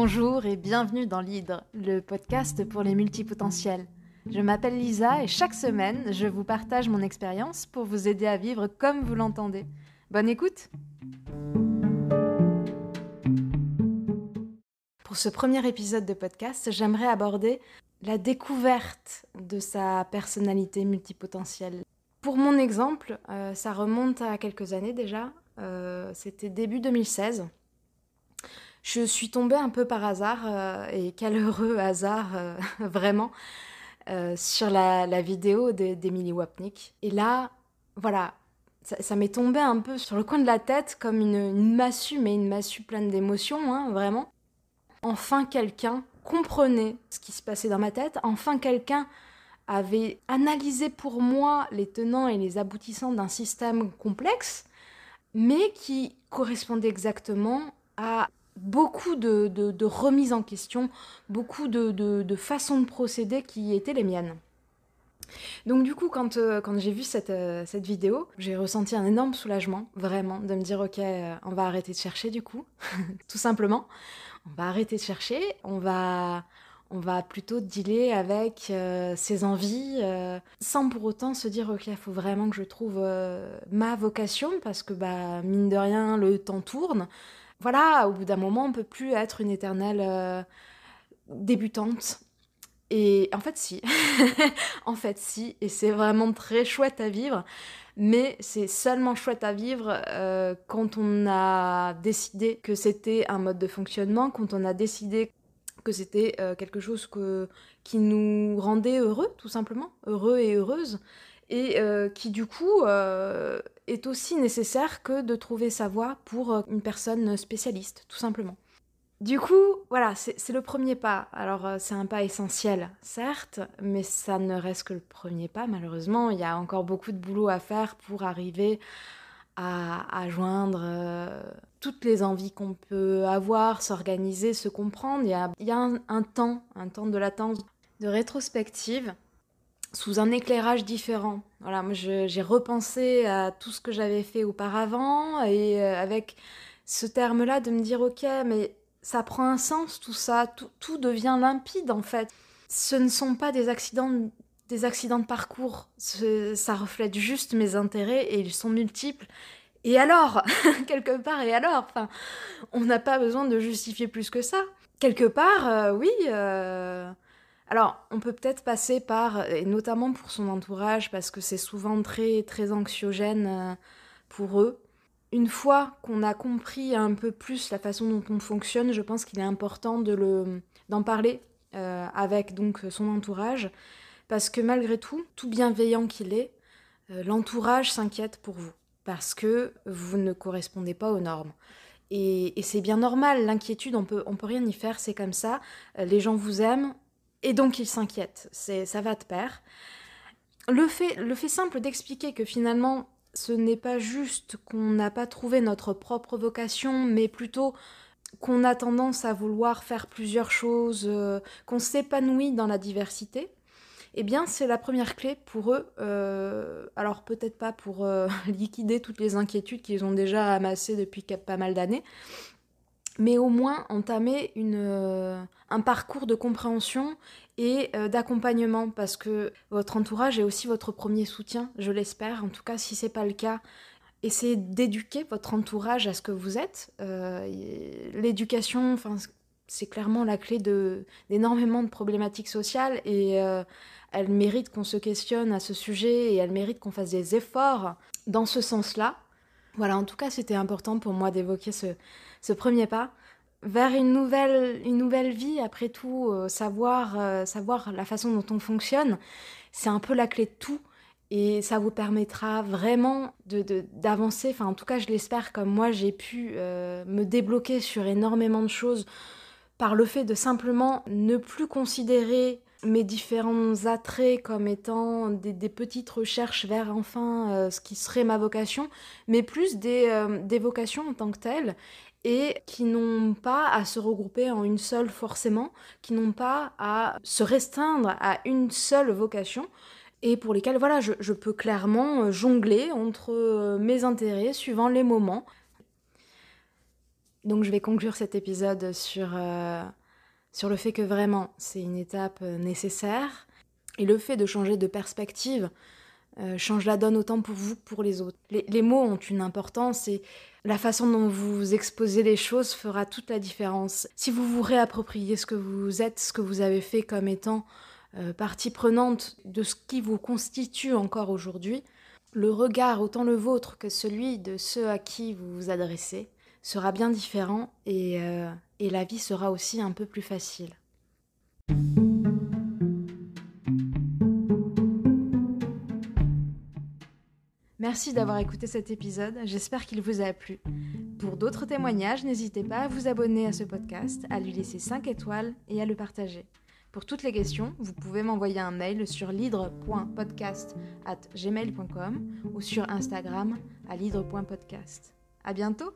Bonjour et bienvenue dans l'Hydre, le podcast pour les multipotentiels. Je m'appelle Lisa et chaque semaine, je vous partage mon expérience pour vous aider à vivre comme vous l'entendez. Bonne écoute Pour ce premier épisode de podcast, j'aimerais aborder la découverte de sa personnalité multipotentielle. Pour mon exemple, euh, ça remonte à quelques années déjà, euh, c'était début 2016 je suis tombée un peu par hasard, euh, et quel heureux hasard, euh, vraiment, euh, sur la, vidéo d'Emily Wapnick. Et là, voilà, ça, m'est tombé un peu sur le coin de la tête comme une, massue, mais une massue pleine d'émotions, hein, vraiment. Enfin, quelqu'un comprenait ce qui se passait dans ma tête. Enfin, quelqu'un avait analysé pour moi les tenants et les aboutissants d'un système complexe, mais qui correspondait exactement à beaucoup de, remises en question, beaucoup de, façons de procéder qui étaient les miennes. Donc du coup, quand, euh, j'ai vu cette, euh, cette vidéo, j'ai ressenti un énorme soulagement, vraiment, de me dire, ok, euh, on va arrêter de chercher du coup, tout simplement. On va arrêter de chercher, on va, on va plutôt dealer avec ses envies, sans pour autant se dire, ok, il faut vraiment que je trouve ma vocation, parce que, bah, mine de rien, le temps tourne voilà, au bout d'un moment, on peut plus être une éternelle euh, débutante. Et en fait, si. en fait, si. Et c'est vraiment très chouette à vivre. Mais c'est seulement chouette à vivre euh, quand on a décidé que c'était un mode de fonctionnement, quand on a décidé que c'était euh, quelque chose qui nous rendait heureux, tout simplement, heureux et heureuse, et qui du coup est aussi nécessaire que de trouver sa voie pour euh, une personne spécialiste, tout simplement. Du coup, voilà, c'est le premier pas. Alors, euh, c'est un pas essentiel, certes, mais ça ne reste que le premier pas, malheureusement. Il y a encore beaucoup de boulot à faire pour arriver à, joindre euh, toutes les envies qu'on peut avoir, s'organiser, se comprendre. Il y a, un, temps, un temps de latence, de rétrospective sous un éclairage différent. Voilà, moi j'ai repensé à tout ce que j'avais fait auparavant et euh, avec ce terme-là de me dire ok, mais ça prend un sens tout ça, tout, devient limpide en fait. Ce ne sont pas des accidents, des accidents de parcours, ça reflète juste mes intérêts et ils sont multiples. Et alors, quelque part, et alors, enfin, on n'a pas besoin de justifier plus que ça. Quelque part, euh, oui. Euh, alors, on peut peut-être passer par, et notamment pour son entourage, parce que c'est souvent très, très anxiogène euh, pour eux. Une fois qu'on a compris un peu plus la façon dont on fonctionne, je pense qu'il est important d'en parler euh, avec donc son entourage, parce que malgré tout, tout bienveillant qu'il est, euh, l'entourage s'inquiète pour vous, parce que vous ne correspondez pas aux normes. Et, et c'est bien normal, l'inquiétude, on peut, on peut rien y faire, c'est comme ça. les gens vous aiment, et donc il s'inquiète, ça va de pair. Le fait, le fait simple d'expliquer que finalement ce n'est pas juste qu'on n'a pas trouvé notre propre vocation, mais plutôt qu'on a tendance à vouloir faire plusieurs choses, euh, qu'on s'épanouit dans la diversité, eh bien c'est la première clé pour eux. Euh, alors peut-être pas pour euh, liquider toutes les inquiétudes qu'ils ont déjà amassées depuis pas mal d'années, mais au moins entamer une, un parcours de compréhension et euh, d'accompagnement parce que votre entourage est aussi votre premier soutien, je l'espère. En tout cas, si c'est pas le cas, essayez d'éduquer votre entourage à ce que vous êtes. Euh, l'éducation, enfin, c'est clairement la clé de d'énormément de problématiques sociales et elle mérite qu'on se questionne à ce sujet et elle mérite qu'on fasse des efforts dans ce sens-là. Voilà, en tout cas, c'était important pour moi d'évoquer ce premier pas vers une nouvelle, une nouvelle vie, après tout, euh, savoir, euh, savoir la façon dont on fonctionne, c'est un peu la clé de tout. Et ça vous permettra vraiment d'avancer, de, enfin en tout cas je l'espère comme moi j'ai pu euh, me débloquer sur énormément de choses par le fait de simplement ne plus considérer mes différents attraits comme étant des, petites recherches vers enfin ce qui serait ma vocation, mais plus des, des vocations en tant que telles et qui n'ont pas à se regrouper en une seule forcément, qui n'ont pas à se restreindre à une seule vocation et pour lesquelles voilà, je, peux clairement euh, jongler entre euh, mes intérêts suivant les moments. Donc je vais conclure cet épisode sur, euh, sur le fait que vraiment c'est une étape euh, nécessaire et le fait de changer de perspective euh, change la donne autant pour vous que pour les autres. Les, mots ont une importance et la façon dont vous exposez les choses fera toute la différence. Si vous vous réappropriez ce que vous êtes, ce que vous avez fait comme étant euh, partie prenante de ce qui vous constitue encore aujourd'hui, le regard, autant le vôtre que celui de ceux à qui vous vous adressez, sera bien différent et, euh, et la vie sera aussi un peu plus facile. Merci d'avoir écouté cet épisode, j'espère qu'il vous a plu. Pour d'autres témoignages, n'hésitez pas à vous abonner à ce podcast, à lui laisser 5 étoiles et à le partager. Pour toutes les questions, vous pouvez m'envoyer un mail sur lidre.podcast@gmail.com ou sur Instagram à lidre.podcast. À bientôt!